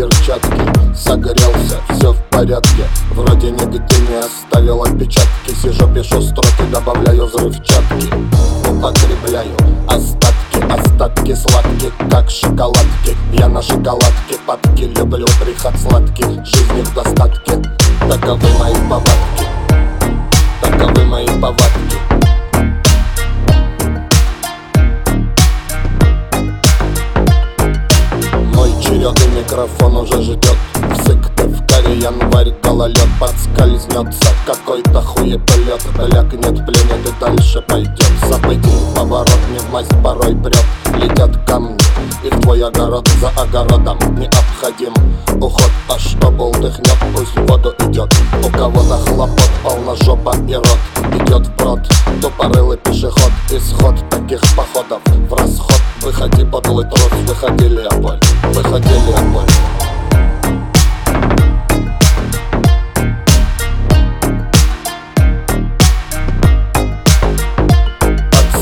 перчатки. Загорелся, все в порядке. Вроде нигде не оставил отпечатки. Сижу, пишу строки, добавляю взрывчатки. Употребляю остатки, остатки сладки, Как шоколадки, я на шоколадке Падки, люблю приход сладкий. Жизни в достатке. Таковы мои повадки. Таковы мои повадки. Микрофон уже ждет. В каре, январь, гололед Подскользнется. Какой-то хуеплет Лякнет, пленет и дальше пойдет. Событий поворот не в масть порой прет. Летят камни и в твой огород за огородом Необходим уход, а что бултыхнет, пусть в воду идет. У кого-то хлопот, полна жопа и рот. Идет в брод, тупорылый пешеход. Исход таких походов в расход. Выходи, подлый трус, выходи, Леопольд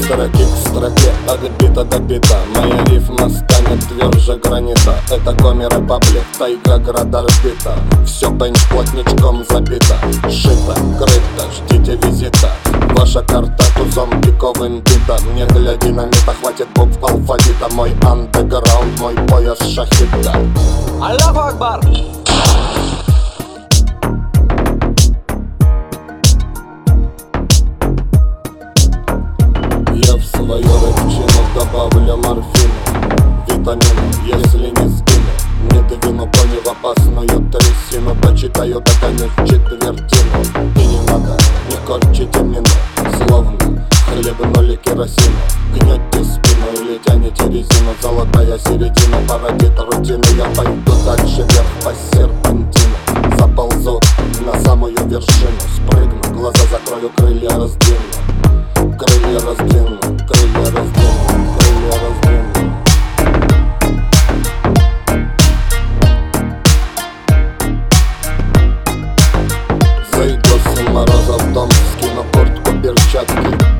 строки к строке, от бита до бита. Моя рифма станет тверже гранита. Это комер и паблик, тайга града орбита Все бенч плотничком забито. Шито, крыто, ждите визита. Ваша карта тузом пиковым бита Не для динамита, хватит букв алфавита. Мой андеграунд, мой пояс шахита. Аллаху Акбар! свое рычинок добавлю морфина Витамина, если не сгину Не двину кони в опасную трясину. Дочитаю до конец четвертину. И не надо, не корчите мину Словно хлебнули керосину Гнете спину или тяните резину. Золотая середина породит рутину. Я пойду дальше вверх по серпантину. Заползу на самую вершину. Спрыгну, глаза закрою, крылья раздвину. Сойдется морозов дом, скину куртку, перчатки.